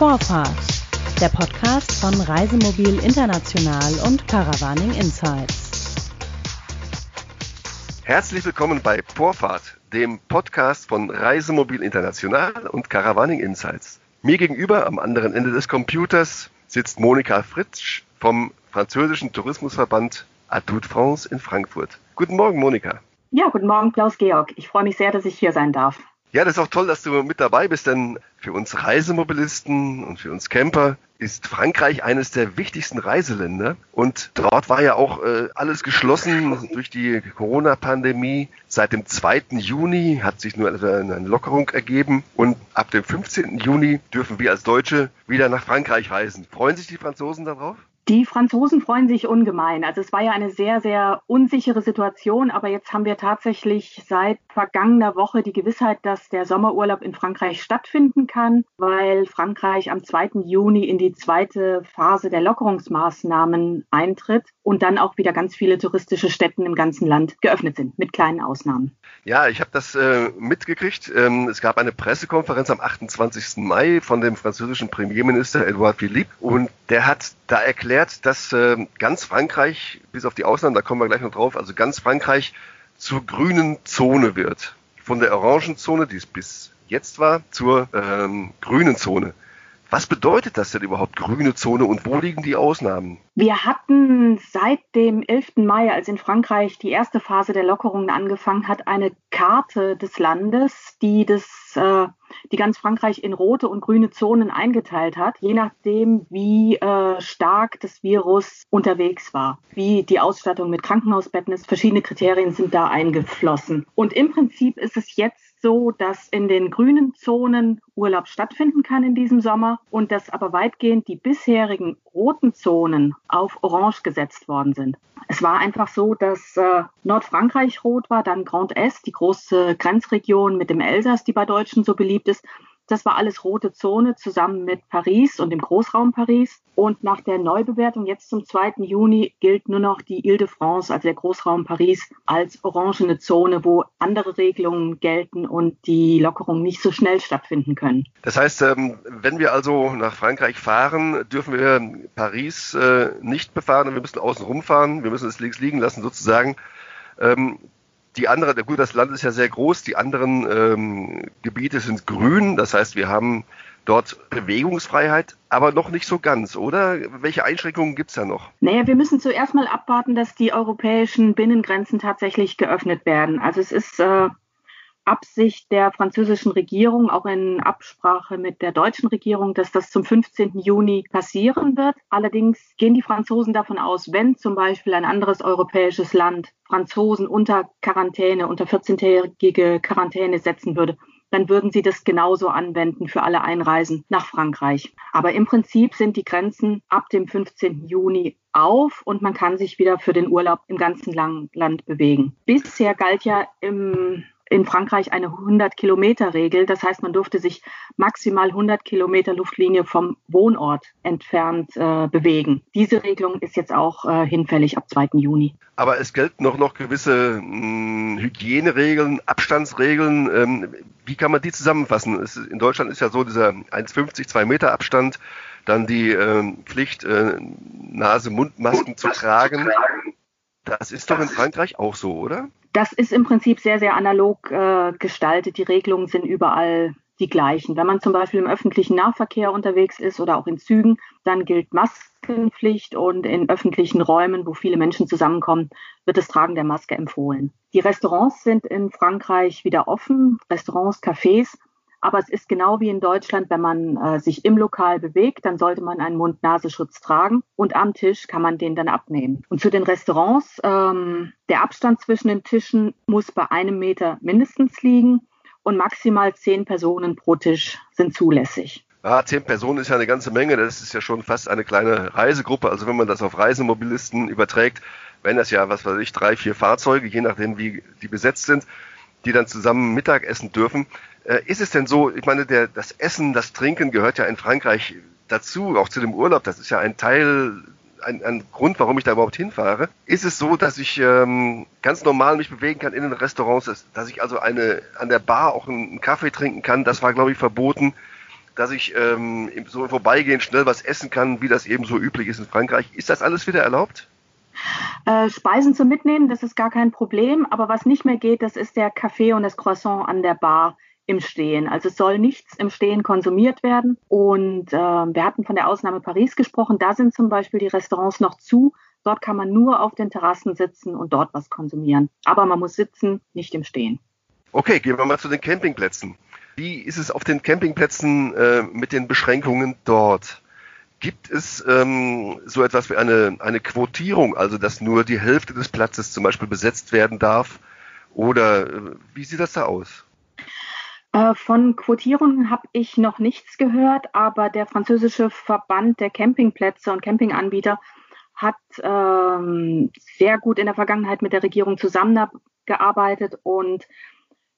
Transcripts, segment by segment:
Vorfahrt, der Podcast von Reisemobil International und Caravaning Insights. Herzlich willkommen bei Vorfahrt, dem Podcast von Reisemobil International und Caravaning Insights. Mir gegenüber am anderen Ende des Computers sitzt Monika Fritsch vom französischen Tourismusverband Adut France in Frankfurt. Guten Morgen, Monika. Ja, guten Morgen, Klaus-Georg. Ich freue mich sehr, dass ich hier sein darf. Ja, das ist auch toll, dass du mit dabei bist, denn für uns Reisemobilisten und für uns Camper ist Frankreich eines der wichtigsten Reiseländer. Und dort war ja auch äh, alles geschlossen durch die Corona-Pandemie. Seit dem 2. Juni hat sich nur eine Lockerung ergeben. Und ab dem 15. Juni dürfen wir als Deutsche wieder nach Frankreich reisen. Freuen sich die Franzosen darauf? Die Franzosen freuen sich ungemein. Also es war ja eine sehr, sehr unsichere Situation, aber jetzt haben wir tatsächlich seit vergangener Woche die Gewissheit, dass der Sommerurlaub in Frankreich stattfinden kann, weil Frankreich am 2. Juni in die zweite Phase der Lockerungsmaßnahmen eintritt und dann auch wieder ganz viele touristische Städten im ganzen Land geöffnet sind, mit kleinen Ausnahmen. Ja, ich habe das äh, mitgekriegt. Ähm, es gab eine Pressekonferenz am 28. Mai von dem französischen Premierminister Edouard Philippe und der hat da erklärt, dass äh, ganz Frankreich, bis auf die Ausnahmen, da kommen wir gleich noch drauf, also ganz Frankreich zur grünen Zone wird. Von der Orangenzone, die es bis jetzt war, zur ähm, grünen Zone. Was bedeutet das denn überhaupt, grüne Zone, und wo liegen die Ausnahmen? Wir hatten seit dem 11. Mai, als in Frankreich die erste Phase der Lockerungen angefangen hat, eine Karte des Landes, die das, äh, die ganz Frankreich in rote und grüne Zonen eingeteilt hat, je nachdem, wie äh, stark das Virus unterwegs war, wie die Ausstattung mit Krankenhausbetten ist. Verschiedene Kriterien sind da eingeflossen. Und im Prinzip ist es jetzt so, dass in den grünen Zonen Urlaub stattfinden kann in diesem Sommer und dass aber weitgehend die bisherigen roten Zonen auf Orange gesetzt worden sind. Es war einfach so, dass äh, Nordfrankreich rot war, dann Grand Est, die große Grenzregion mit dem Elsass, die bei Deutschen so beliebt ist, das war alles rote Zone zusammen mit Paris und dem Großraum Paris. Und nach der Neubewertung jetzt zum 2. Juni gilt nur noch die Ile-de-France, also der Großraum Paris, als orangene Zone, wo andere Regelungen gelten und die Lockerungen nicht so schnell stattfinden können. Das heißt, ähm, wenn wir also nach Frankreich fahren, dürfen wir Paris äh, nicht befahren, wir müssen außen rumfahren, wir müssen es links liegen lassen sozusagen. Die anderen, gut, das Land ist ja sehr groß, die anderen ähm, Gebiete sind grün, das heißt, wir haben dort Bewegungsfreiheit, aber noch nicht so ganz, oder? Welche Einschränkungen gibt es da noch? Naja, wir müssen zuerst mal abwarten, dass die europäischen Binnengrenzen tatsächlich geöffnet werden. Also es ist äh, Absicht der französischen Regierung, auch in Absprache mit der deutschen Regierung, dass das zum 15. Juni passieren wird. Allerdings gehen die Franzosen davon aus, wenn zum Beispiel ein anderes europäisches Land Franzosen unter Quarantäne, unter 14-tägige Quarantäne setzen würde, dann würden sie das genauso anwenden für alle Einreisen nach Frankreich. Aber im Prinzip sind die Grenzen ab dem 15. Juni auf und man kann sich wieder für den Urlaub im ganzen Land bewegen. Bisher galt ja im in Frankreich eine 100-Kilometer-Regel. Das heißt, man durfte sich maximal 100 Kilometer Luftlinie vom Wohnort entfernt äh, bewegen. Diese Regelung ist jetzt auch äh, hinfällig ab 2. Juni. Aber es gelten noch, noch gewisse mh, hm, Hygieneregeln, Abstandsregeln. Ähm, wie kann man die zusammenfassen? Es, in Deutschland ist ja so dieser 1,50, 2 Meter Abstand, dann die äh, Pflicht, äh, Nase-Mund-Masken zu tragen. Das ist doch in Frankreich auch so, oder? Das ist im Prinzip sehr, sehr analog äh, gestaltet. Die Regelungen sind überall die gleichen. Wenn man zum Beispiel im öffentlichen Nahverkehr unterwegs ist oder auch in Zügen, dann gilt Maskenpflicht und in öffentlichen Räumen, wo viele Menschen zusammenkommen, wird das Tragen der Maske empfohlen. Die Restaurants sind in Frankreich wieder offen, Restaurants, Cafés. Aber es ist genau wie in Deutschland, wenn man äh, sich im Lokal bewegt, dann sollte man einen Mund-Nasenschutz tragen und am Tisch kann man den dann abnehmen. Und zu den Restaurants, ähm, der Abstand zwischen den Tischen muss bei einem Meter mindestens liegen und maximal zehn Personen pro Tisch sind zulässig. Ah, zehn Personen ist ja eine ganze Menge. Das ist ja schon fast eine kleine Reisegruppe. Also wenn man das auf Reisemobilisten überträgt, wenn das ja, was weiß ich, drei, vier Fahrzeuge, je nachdem wie die besetzt sind, die dann zusammen Mittagessen dürfen. Äh, ist es denn so, ich meine, der, das Essen, das Trinken gehört ja in Frankreich dazu, auch zu dem Urlaub. Das ist ja ein Teil, ein, ein Grund, warum ich da überhaupt hinfahre. Ist es so, dass ich ähm, ganz normal mich bewegen kann in den Restaurants, dass, ich also eine, an der Bar auch einen Kaffee trinken kann? Das war, glaube ich, verboten dass ich ähm, so vorbeigehen schnell was essen kann, wie das eben so üblich ist in Frankreich. Ist das alles wieder erlaubt? Äh, Speisen zum Mitnehmen, das ist gar kein Problem. Aber was nicht mehr geht, das ist der Kaffee und das Croissant an der Bar im Stehen. Also es soll nichts im Stehen konsumiert werden. Und äh, wir hatten von der Ausnahme Paris gesprochen. Da sind zum Beispiel die Restaurants noch zu. Dort kann man nur auf den Terrassen sitzen und dort was konsumieren. Aber man muss sitzen, nicht im Stehen. Okay, gehen wir mal zu den Campingplätzen. Wie ist es auf den Campingplätzen äh, mit den Beschränkungen dort? Gibt es ähm, so etwas wie eine, eine Quotierung, also dass nur die Hälfte des Platzes zum Beispiel besetzt werden darf? Oder äh, wie sieht das da aus? Äh, von Quotierungen habe ich noch nichts gehört, aber der französische Verband der Campingplätze und Campinganbieter hat ähm, sehr gut in der Vergangenheit mit der Regierung zusammengearbeitet und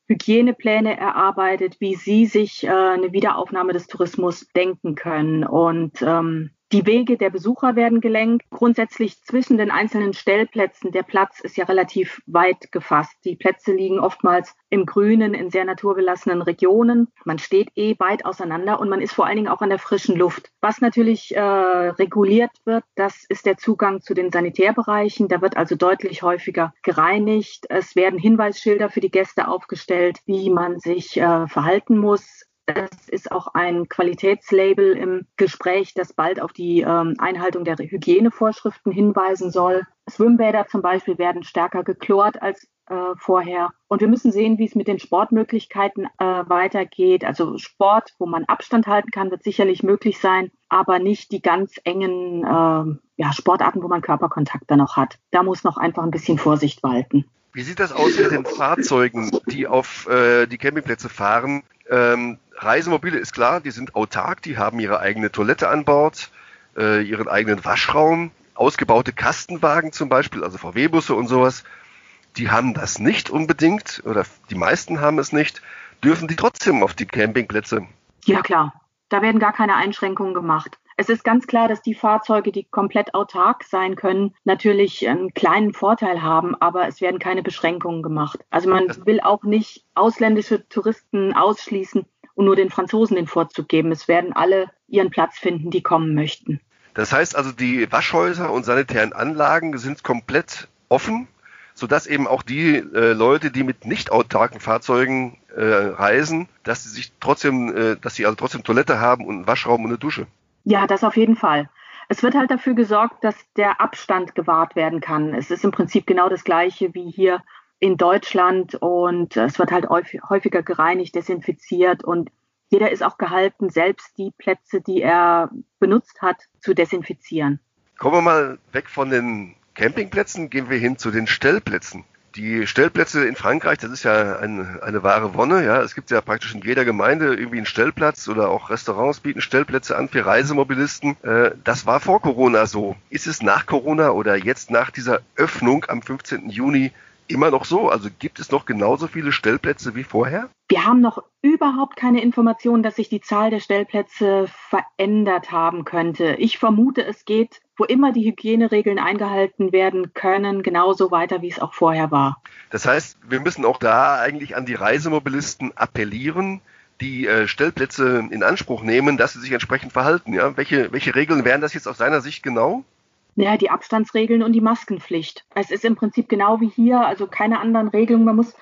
Hygienepläne erarbeitet, wie sie sich äh, eine Wiederaufnahme des Tourismus denken können. Und ähm, die Wege der Besucher werden gelenkt. Grundsätzlich zwischen den einzelnen Stellplätzen, der Platz ist ja relativ weit gefasst. Die Plätze liegen oftmals im Grünen, in sehr naturbelassenen Regionen. Man steht eh weit auseinander und man ist vor allen Dingen auch an der frischen Luft. Was natürlich äh, reguliert wird, das ist der Zugang zu den Sanitärbereichen. Da wird also deutlich häufiger gereinigt. Es werden Hinweisschilder für die Gäste aufgestellt, wie man sich äh, verhalten muss. Das ist auch ein Qualitätslabel im Gespräch, das bald auf die ähm, Einhaltung der Hygienevorschriften hinweisen soll. Schwimmbäder zum Beispiel werden stärker geklort als äh, vorher. Und wir müssen sehen, wie es mit den Sportmöglichkeiten äh, weitergeht. Also Sport, wo man Abstand halten kann, wird sicherlich möglich sein, aber nicht die ganz engen äh, ja, Sportarten, wo man Körperkontakt dann noch hat. Da muss noch einfach ein bisschen Vorsicht walten. Wie sieht das aus mit den Fahrzeugen, die auf äh, die Campingplätze fahren? Ähm, Reisemobile ist klar, die sind autark, die haben ihre eigene Toilette an Bord, äh, ihren eigenen Waschraum, ausgebaute Kastenwagen zum Beispiel, also VW-Busse und sowas. Die haben das nicht unbedingt oder die meisten haben es nicht. Dürfen die trotzdem auf die Campingplätze? Ja klar, da werden gar keine Einschränkungen gemacht. Es ist ganz klar, dass die Fahrzeuge, die komplett autark sein können, natürlich einen kleinen Vorteil haben, aber es werden keine Beschränkungen gemacht. Also man will auch nicht ausländische Touristen ausschließen und nur den Franzosen den Vorzug geben. Es werden alle ihren Platz finden, die kommen möchten. Das heißt also, die Waschhäuser und sanitären Anlagen sind komplett offen, sodass eben auch die äh, Leute, die mit nicht autarken Fahrzeugen äh, reisen, dass sie sich trotzdem, äh, dass sie also trotzdem Toilette haben und einen Waschraum und eine Dusche. Ja, das auf jeden Fall. Es wird halt dafür gesorgt, dass der Abstand gewahrt werden kann. Es ist im Prinzip genau das Gleiche wie hier in Deutschland und es wird halt häufiger gereinigt, desinfiziert und jeder ist auch gehalten, selbst die Plätze, die er benutzt hat, zu desinfizieren. Kommen wir mal weg von den Campingplätzen, gehen wir hin zu den Stellplätzen. Die Stellplätze in Frankreich, das ist ja ein, eine wahre Wonne. Ja, es gibt ja praktisch in jeder Gemeinde irgendwie einen Stellplatz oder auch Restaurants bieten Stellplätze an für Reisemobilisten. Äh, das war vor Corona so. Ist es nach Corona oder jetzt nach dieser Öffnung am 15. Juni immer noch so? Also gibt es noch genauso viele Stellplätze wie vorher? Wir haben noch überhaupt keine Informationen, dass sich die Zahl der Stellplätze verändert haben könnte. Ich vermute, es geht, wo immer die Hygieneregeln eingehalten werden können, genauso weiter, wie es auch vorher war. Das heißt, wir müssen auch da eigentlich an die Reisemobilisten appellieren, die äh, Stellplätze in Anspruch nehmen, dass sie sich entsprechend verhalten. Ja? Welche, welche Regeln wären das jetzt aus seiner Sicht genau? Naja, die Abstandsregeln und die Maskenpflicht. Es ist im Prinzip genau wie hier, also keine anderen Regelungen. Man muss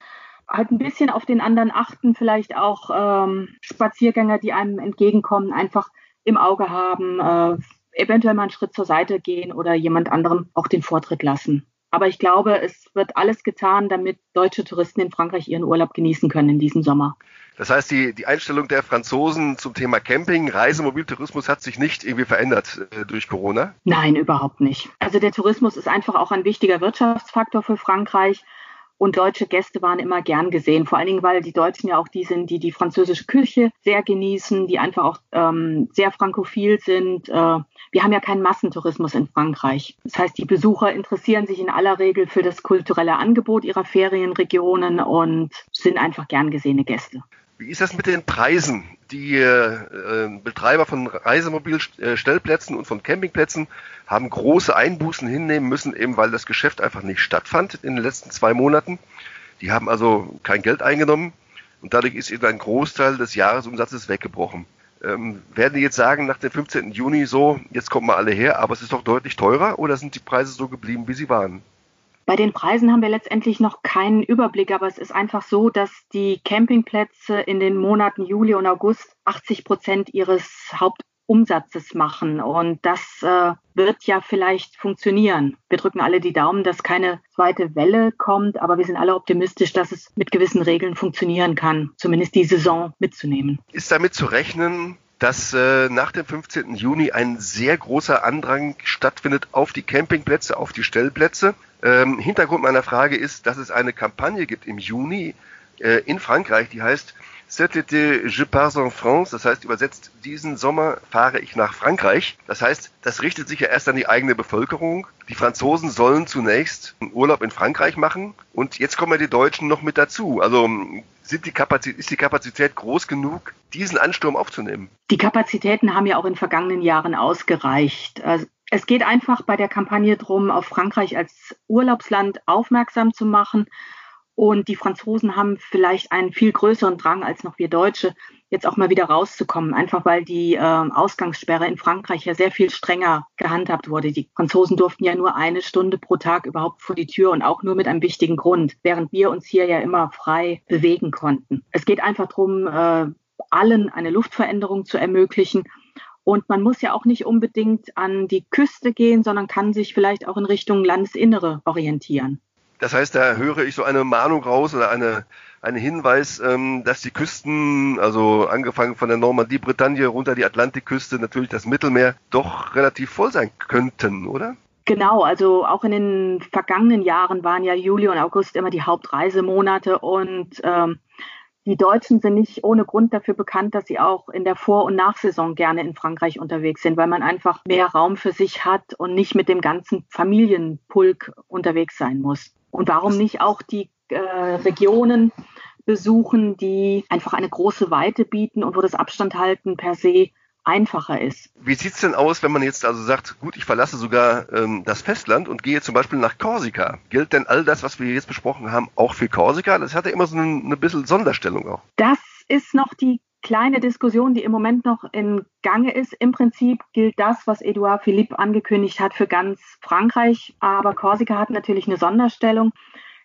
halt ein bisschen auf den anderen achten, vielleicht auch ähm, Spaziergänger, die einem entgegenkommen, einfach im Auge haben, äh, eventuell mal einen Schritt zur Seite gehen oder jemand anderem auch den Vortritt lassen. Aber ich glaube, es wird alles getan, damit deutsche Touristen in Frankreich ihren Urlaub genießen können in diesem Sommer. Das heißt, die, die Einstellung der Franzosen zum Thema Camping, Reisemobiltourismus hat sich nicht irgendwie verändert äh, durch Corona? Nein, überhaupt nicht. Also der Tourismus ist einfach auch ein wichtiger Wirtschaftsfaktor für Frankreich. Und deutsche Gäste waren immer gern gesehen, vor allen Dingen, weil die Deutschen ja auch die sind, die die französische Küche sehr genießen, die einfach auch ähm, sehr frankophil sind. Äh, wir haben ja keinen Massentourismus in Frankreich. Das heißt, die Besucher interessieren sich in aller Regel für das kulturelle Angebot ihrer Ferienregionen und sind einfach gern gesehene Gäste. Wie ist das mit den Preisen? Die äh, Betreiber von Reisemobilstellplätzen und von Campingplätzen haben große Einbußen hinnehmen müssen, eben weil das Geschäft einfach nicht stattfand in den letzten zwei Monaten. Die haben also kein Geld eingenommen und dadurch ist eben ein Großteil des Jahresumsatzes weggebrochen. Ähm, werden die jetzt sagen nach dem 15. Juni so, jetzt kommen wir alle her, aber es ist doch deutlich teurer oder sind die Preise so geblieben, wie sie waren? Bei den Preisen haben wir letztendlich noch keinen Überblick, aber es ist einfach so, dass die Campingplätze in den Monaten Juli und August 80 Prozent ihres Haupt Umsatzes machen. Und das äh, wird ja vielleicht funktionieren. Wir drücken alle die Daumen, dass keine zweite Welle kommt, aber wir sind alle optimistisch, dass es mit gewissen Regeln funktionieren kann, zumindest die Saison mitzunehmen. Ist damit zu rechnen, dass äh, nach dem 15. Juni ein sehr großer Andrang stattfindet auf die Campingplätze, auf die Stellplätze. Ähm, Hintergrund meiner Frage ist, dass es eine Kampagne gibt im Juni äh, in Frankreich, die heißt Cet été, je pars en France, das heißt übersetzt, diesen Sommer fahre ich nach Frankreich. Das heißt, das richtet sich ja erst an die eigene Bevölkerung. Die Franzosen sollen zunächst einen Urlaub in Frankreich machen und jetzt kommen ja die Deutschen noch mit dazu. Also sind die ist die Kapazität groß genug, diesen Ansturm aufzunehmen? Die Kapazitäten haben ja auch in vergangenen Jahren ausgereicht. Also es geht einfach bei der Kampagne darum, auf Frankreich als Urlaubsland aufmerksam zu machen und die Franzosen haben vielleicht einen viel größeren Drang als noch wir Deutsche, jetzt auch mal wieder rauszukommen, einfach weil die äh, Ausgangssperre in Frankreich ja sehr viel strenger gehandhabt wurde. Die Franzosen durften ja nur eine Stunde pro Tag überhaupt vor die Tür und auch nur mit einem wichtigen Grund, während wir uns hier ja immer frei bewegen konnten. Es geht einfach darum, äh, allen eine Luftveränderung zu ermöglichen. Und man muss ja auch nicht unbedingt an die Küste gehen, sondern kann sich vielleicht auch in Richtung Landesinnere orientieren. Das heißt, da höre ich so eine Mahnung raus oder eine, einen Hinweis, ähm, dass die Küsten, also angefangen von der Normandie, Bretagne runter die Atlantikküste, natürlich das Mittelmeer, doch relativ voll sein könnten, oder? Genau, also auch in den vergangenen Jahren waren ja Juli und August immer die Hauptreisemonate und ähm, die Deutschen sind nicht ohne Grund dafür bekannt, dass sie auch in der Vor- und Nachsaison gerne in Frankreich unterwegs sind, weil man einfach mehr Raum für sich hat und nicht mit dem ganzen Familienpulk unterwegs sein muss. Und warum nicht auch die äh, Regionen besuchen, die einfach eine große Weite bieten und wo das Abstandhalten per se einfacher ist. Wie sieht's denn aus, wenn man jetzt also sagt, gut, ich verlasse sogar ähm, das Festland und gehe zum Beispiel nach Korsika? Gilt denn all das, was wir jetzt besprochen haben, auch für Korsika? Das hat ja immer so eine, eine bisschen Sonderstellung auch. Das ist noch die kleine Diskussion, die im Moment noch in Gange ist. Im Prinzip gilt das, was Edouard Philippe angekündigt hat für ganz Frankreich, aber Korsika hat natürlich eine Sonderstellung.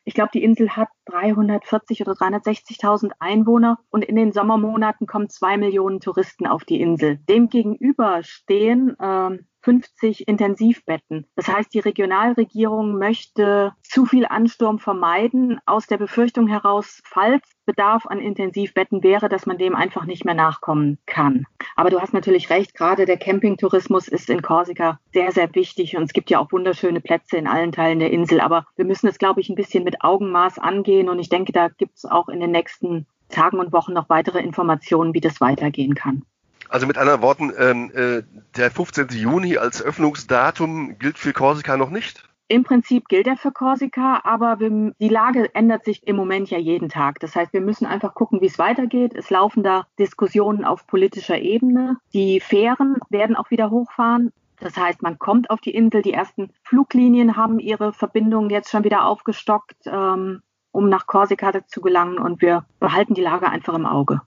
Ich glaube, die Insel hat 340 oder 360.000 Einwohner und in den Sommermonaten kommen zwei Millionen Touristen auf die Insel. Demgegenüber stehen äh, 50 Intensivbetten. Das heißt, die Regionalregierung möchte zu viel Ansturm vermeiden, aus der Befürchtung heraus, falls Bedarf an Intensivbetten wäre, dass man dem einfach nicht mehr nachkommen kann. Aber du hast natürlich recht, gerade der Campingtourismus ist in Korsika sehr, sehr wichtig und es gibt ja auch wunderschöne Plätze in allen Teilen der Insel. Aber wir müssen es, glaube ich, ein bisschen mit Augenmaß angehen und ich denke, da gibt es auch in den nächsten Tagen und Wochen noch weitere Informationen, wie das weitergehen kann. Also mit anderen Worten, ähm, äh, der 15. Juni als Öffnungsdatum gilt für Korsika noch nicht? Im Prinzip gilt er für Korsika, aber wir, die Lage ändert sich im Moment ja jeden Tag. Das heißt, wir müssen einfach gucken, wie es weitergeht. Es laufen da Diskussionen auf politischer Ebene. Die Fähren werden auch wieder hochfahren. Das heißt, man kommt auf die Insel. Die ersten Fluglinien haben ihre Verbindungen jetzt schon wieder aufgestockt, ähm, um nach Korsika zu gelangen. Und wir behalten die Lage einfach im Auge.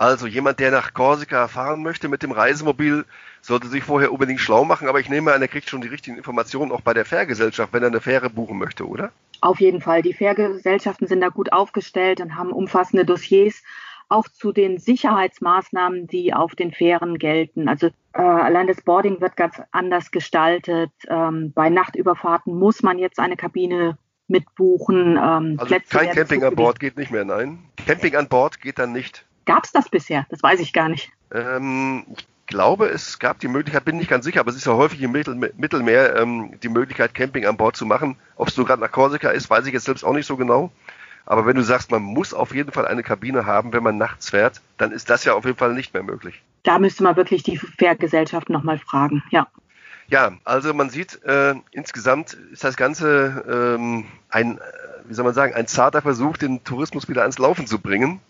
Also jemand, der nach Korsika fahren möchte mit dem Reisemobil, sollte sich vorher unbedingt schlau machen, aber ich nehme an, er kriegt schon die richtigen Informationen auch bei der Fährgesellschaft, wenn er eine Fähre buchen möchte, oder? Auf jeden Fall. Die Fährgesellschaften sind da gut aufgestellt und haben umfassende Dossiers auch zu den Sicherheitsmaßnahmen, die auf den Fähren gelten. Also äh, allein das Boarding wird ganz anders gestaltet. Ähm, bei Nachtüberfahrten muss man jetzt eine Kabine mitbuchen. Ähm, also Plätze kein Camping an Bord geht nicht mehr, nein. Camping an Bord geht dann nicht. Gab es das bisher? Das weiß ich gar nicht. Ähm, ich glaube, es gab die Möglichkeit, bin nicht ganz sicher, aber es ist ja häufig im Mittel, Mittelmeer ähm, die Möglichkeit, Camping an Bord zu machen. Ob es so gerade nach Korsika ist, weiß ich jetzt selbst auch nicht so genau. Aber wenn du sagst, man muss auf jeden Fall eine Kabine haben, wenn man nachts fährt, dann ist das ja auf jeden Fall nicht mehr möglich. Da müsste man wirklich die Fährgesellschaft nochmal fragen, ja. Ja, also man sieht, äh, insgesamt ist das Ganze ähm, ein, äh, wie soll man sagen, ein zarter Versuch, den Tourismus wieder ans Laufen zu bringen.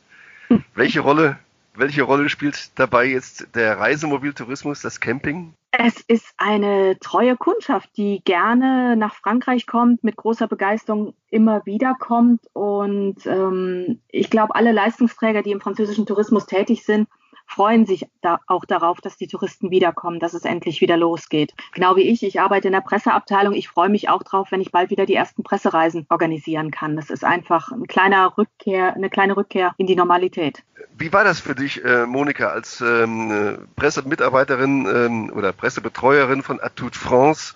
Welche Rolle, welche Rolle spielt dabei jetzt der Reisemobiltourismus, das Camping? Es ist eine treue Kundschaft, die gerne nach Frankreich kommt, mit großer Begeisterung immer wieder kommt. Und ähm, ich glaube, alle Leistungsträger, die im französischen Tourismus tätig sind, freuen sich da auch darauf, dass die Touristen wiederkommen, dass es endlich wieder losgeht. Genau wie ich, ich arbeite in der Presseabteilung. Ich freue mich auch drauf, wenn ich bald wieder die ersten Pressereisen organisieren kann. Das ist einfach ein kleiner Rückkehr, eine kleine Rückkehr in die Normalität. Wie war das für dich, äh, Monika, als ähm, Pressemitarbeiterin ähm, oder Pressebetreuerin von Attout France?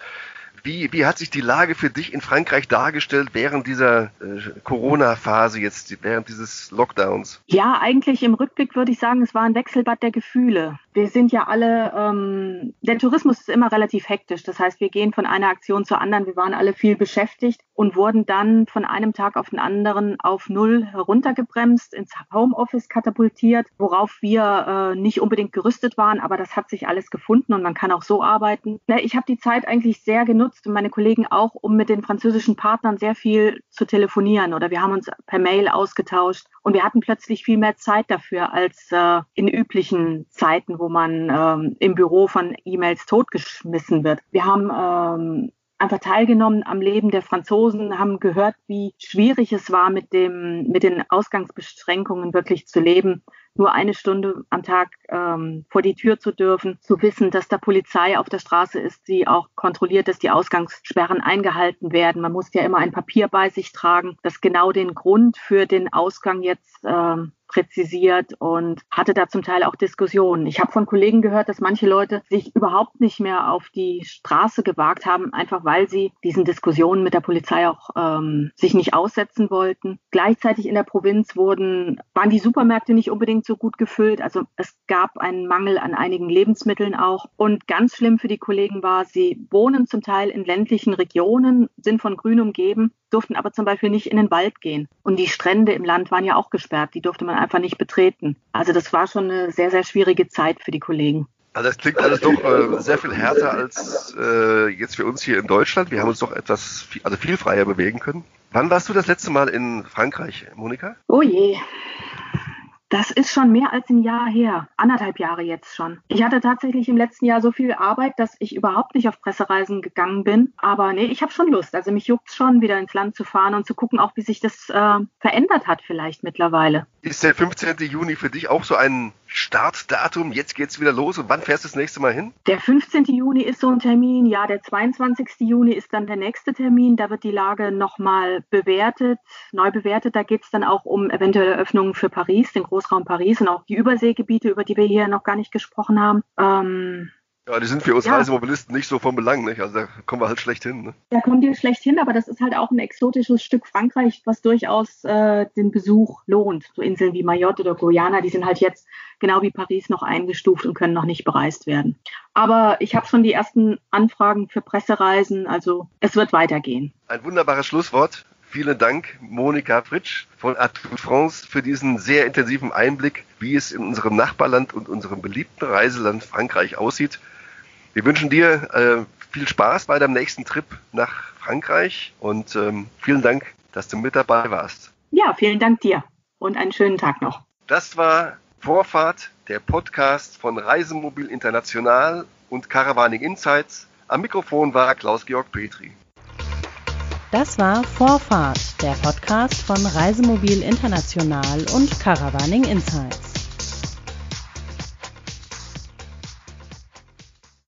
Wie, wie hat sich die Lage für dich in Frankreich dargestellt während dieser äh, Corona-Phase jetzt, während dieses Lockdowns? Ja, eigentlich im Rückblick würde ich sagen, es war ein Wechselbad der Gefühle. Wir sind ja alle, ähm, der Tourismus ist immer relativ hektisch. Das heißt, wir gehen von einer Aktion zur anderen. Wir waren alle viel beschäftigt und wurden dann von einem Tag auf den anderen auf Null heruntergebremst, ins Homeoffice katapultiert, worauf wir äh, nicht unbedingt gerüstet waren. Aber das hat sich alles gefunden und man kann auch so arbeiten. Ne, ich habe die Zeit eigentlich sehr genutzt und meine Kollegen auch, um mit den französischen Partnern sehr viel zu telefonieren oder wir haben uns per Mail ausgetauscht und wir hatten plötzlich viel mehr Zeit dafür als äh, in üblichen Zeiten, wo man ähm, im Büro von E-Mails totgeschmissen wird. Wir haben ähm, einfach teilgenommen am Leben der Franzosen, haben gehört, wie schwierig es war, mit dem, mit den Ausgangsbeschränkungen wirklich zu leben nur eine Stunde am Tag ähm, vor die Tür zu dürfen, zu wissen, dass da Polizei auf der Straße ist, die auch kontrolliert, dass die Ausgangssperren eingehalten werden. Man muss ja immer ein Papier bei sich tragen, das genau den Grund für den Ausgang jetzt ähm, präzisiert und hatte da zum Teil auch Diskussionen. Ich habe von Kollegen gehört, dass manche Leute sich überhaupt nicht mehr auf die Straße gewagt haben, einfach weil sie diesen Diskussionen mit der Polizei auch ähm, sich nicht aussetzen wollten. Gleichzeitig in der Provinz wurden, waren die Supermärkte nicht unbedingt so gut gefüllt. Also es gab einen Mangel an einigen Lebensmitteln auch. Und ganz schlimm für die Kollegen war, sie wohnen zum Teil in ländlichen Regionen, sind von Grün umgeben durften aber zum Beispiel nicht in den Wald gehen. Und die Strände im Land waren ja auch gesperrt, die durfte man einfach nicht betreten. Also das war schon eine sehr, sehr schwierige Zeit für die Kollegen. Also das klingt alles doch äh, sehr viel härter als äh, jetzt für uns hier in Deutschland. Wir haben uns doch etwas, viel, also viel freier bewegen können. Wann warst du das letzte Mal in Frankreich, Monika? Oh je. Das ist schon mehr als ein Jahr her, anderthalb Jahre jetzt schon. Ich hatte tatsächlich im letzten Jahr so viel Arbeit, dass ich überhaupt nicht auf Pressereisen gegangen bin. Aber nee, ich habe schon Lust. Also mich juckt schon, wieder ins Land zu fahren und zu gucken, auch wie sich das äh, verändert hat vielleicht mittlerweile. Ist der 15. Juni für dich auch so ein Startdatum? Jetzt geht's wieder los und wann fährst du das nächste Mal hin? Der 15. Juni ist so ein Termin. Ja, der 22. Juni ist dann der nächste Termin. Da wird die Lage nochmal bewertet, neu bewertet. Da geht es dann auch um eventuelle Öffnungen für Paris, den Großraum Paris und auch die Überseegebiete, über die wir hier noch gar nicht gesprochen haben. Ähm, ja, die sind für uns ja. Reisemobilisten nicht so von Belang, nicht? Also da kommen wir halt schlecht hin. Ne? Da kommen wir schlecht hin, aber das ist halt auch ein exotisches Stück Frankreich, was durchaus äh, den Besuch lohnt. So Inseln wie Mayotte oder Guyana, die sind halt jetzt genau wie Paris noch eingestuft und können noch nicht bereist werden. Aber ich habe schon die ersten Anfragen für Pressereisen, also es wird weitergehen. Ein wunderbares Schlusswort. Vielen Dank, Monika Fritsch von Atout France, für diesen sehr intensiven Einblick, wie es in unserem Nachbarland und unserem beliebten Reiseland Frankreich aussieht. Wir wünschen dir äh, viel Spaß bei deinem nächsten Trip nach Frankreich und ähm, vielen Dank, dass du mit dabei warst. Ja, vielen Dank dir und einen schönen Tag noch. Das war Vorfahrt, der Podcast von Reisemobil International und Caravaning Insights. Am Mikrofon war Klaus-Georg Petri. Das war Vorfahrt, der Podcast von Reisemobil International und Caravaning Insights.